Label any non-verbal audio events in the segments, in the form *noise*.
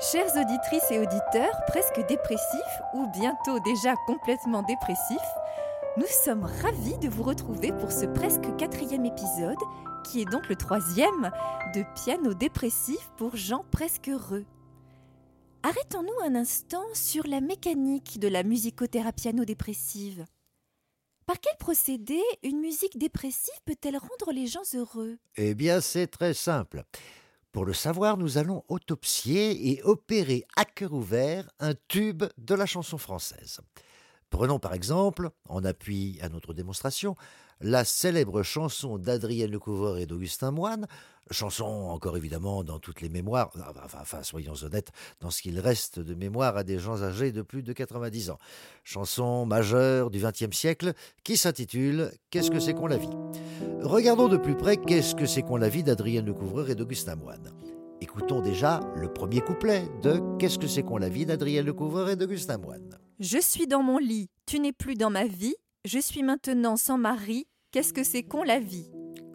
Chères auditrices et auditeurs, presque dépressifs ou bientôt déjà complètement dépressifs, nous sommes ravis de vous retrouver pour ce presque quatrième épisode, qui est donc le troisième de Piano dépressif pour gens presque heureux. Arrêtons-nous un instant sur la mécanique de la musicothérapie piano-dépressive. Par quel procédé une musique dépressive peut-elle rendre les gens heureux? Eh bien, c'est très simple. Pour le savoir, nous allons autopsier et opérer à cœur ouvert un tube de la chanson française. Prenons par exemple, en appui à notre démonstration, la célèbre chanson d'Adrienne Lecouvreur et d'Augustin Moine, chanson encore évidemment dans toutes les mémoires, enfin, soyons honnêtes, dans ce qu'il reste de mémoire à des gens âgés de plus de 90 ans. Chanson majeure du XXe siècle qui s'intitule Qu'est-ce que c'est qu'on la vie Regardons de plus près Qu'est-ce que c'est qu'on la vie d'Adrienne Lecouvreur et d'Augustin Moine. Écoutons déjà le premier couplet de Qu'est-ce que c'est qu'on la vie d'Adrienne Lecouvreur et d'Augustin Moine. Je suis dans mon lit, tu n'es plus dans ma vie, je suis maintenant sans mari, qu'est-ce que c'est qu'on la vie?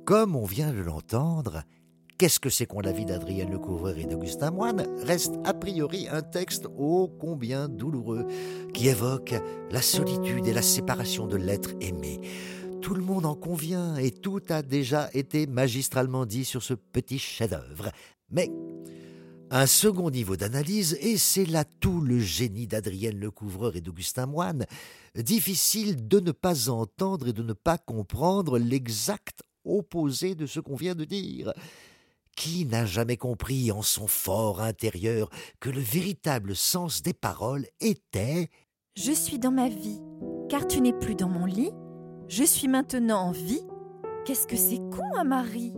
Comme on vient de l'entendre, Qu'est-ce que c'est qu'on la vie d'Adrienne Lecouvreur et d'Augustin Moine reste a priori un texte ô combien douloureux qui évoque la solitude et la séparation de l'être aimé. Tout le monde en convient et tout a déjà été magistralement dit sur ce petit chef-d'œuvre. Mais un second niveau d'analyse, et c'est là tout le génie d'Adrienne Lecouvreur et d'Augustin Moine, difficile de ne pas entendre et de ne pas comprendre l'exact opposé de ce qu'on vient de dire. Qui n'a jamais compris en son fort intérieur que le véritable sens des paroles était Je suis dans ma vie, car tu n'es plus dans mon lit, je suis maintenant en vie. Qu'est-ce que c'est con, un mari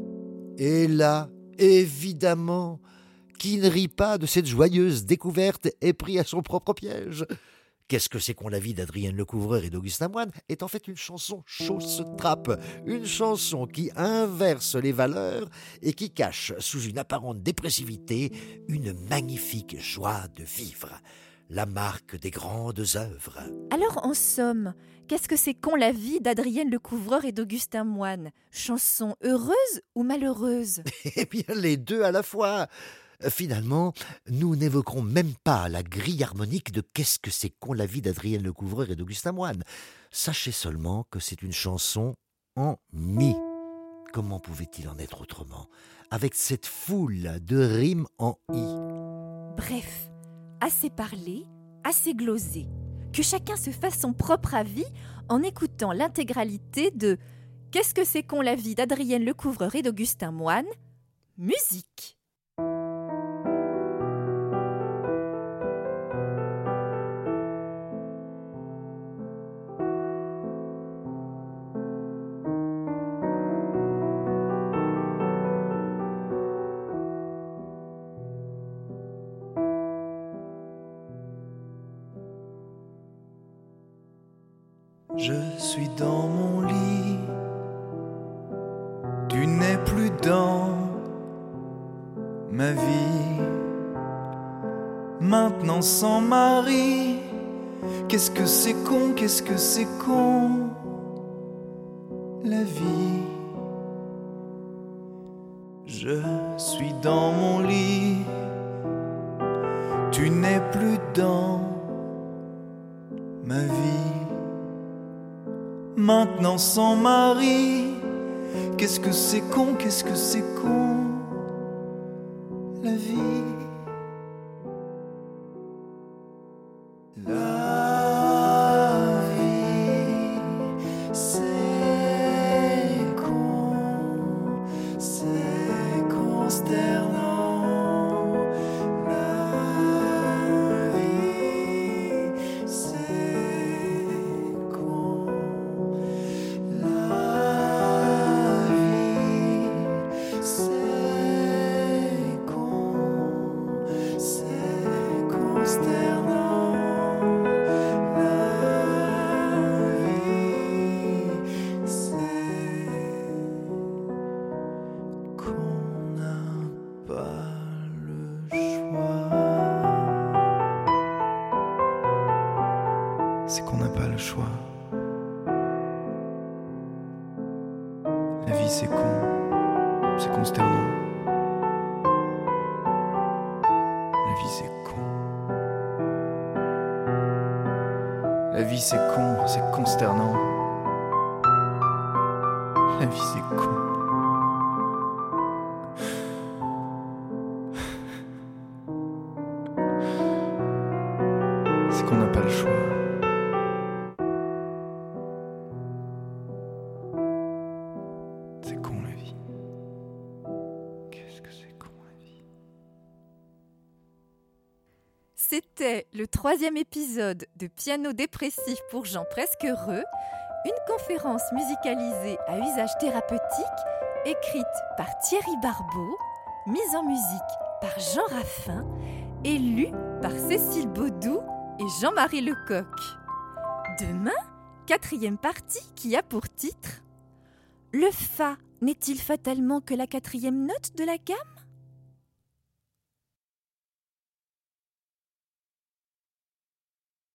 Et là, évidemment, qui ne rit pas de cette joyeuse découverte est pris à son propre piège. Qu'est-ce que c'est qu'on la vie d'Adrienne Lecouvreur et d'Augustin Moine est en fait une chanson chausse-trappe, une chanson qui inverse les valeurs et qui cache sous une apparente dépressivité une magnifique joie de vivre, la marque des grandes œuvres. Alors en somme, qu'est-ce que c'est qu'on la vie d'Adrienne Lecouvreur et d'Augustin Moine Chanson heureuse ou malheureuse? *laughs* Eh bien les deux à la fois Finalement, nous n'évoquerons même pas la grille harmonique de Qu'est-ce que c'est qu'on la vie d'Adrienne Lecouvreur et d'Augustin Moine. Sachez seulement que c'est une chanson en mi. Comment pouvait-il en être autrement? Avec cette foule de rimes en i. Bref, assez parlé, assez glosé. Que chacun se fasse son propre avis en écoutant l'intégralité de Qu'est-ce que c'est qu'on la vie d'Adrienne Lecouvreur et d'Augustin Moine? Musique Je suis dans mon lit, tu n'es plus dans ma vie. Maintenant sans mari, qu'est-ce que c'est con, qu'est-ce que c'est con, la vie. Je suis dans mon lit, tu n'es plus dans ma vie maintenant sans mari. Qu'est-ce que c'est con, qu'est-ce que c'est con, la vie. La vie, c'est con, c'est consternant. La vie, c'est con. La vie, c'est con, c'est consternant. La vie, c'est con. C'est qu'on n'a pas le choix. C'était le troisième épisode de Piano dépressif pour gens presque heureux, une conférence musicalisée à usage thérapeutique, écrite par Thierry Barbeau, mise en musique par Jean Raffin et lue par Cécile Baudou et Jean-Marie Lecoq. Demain, quatrième partie qui a pour titre Le Fa n'est-il fatalement que la quatrième note de la gamme?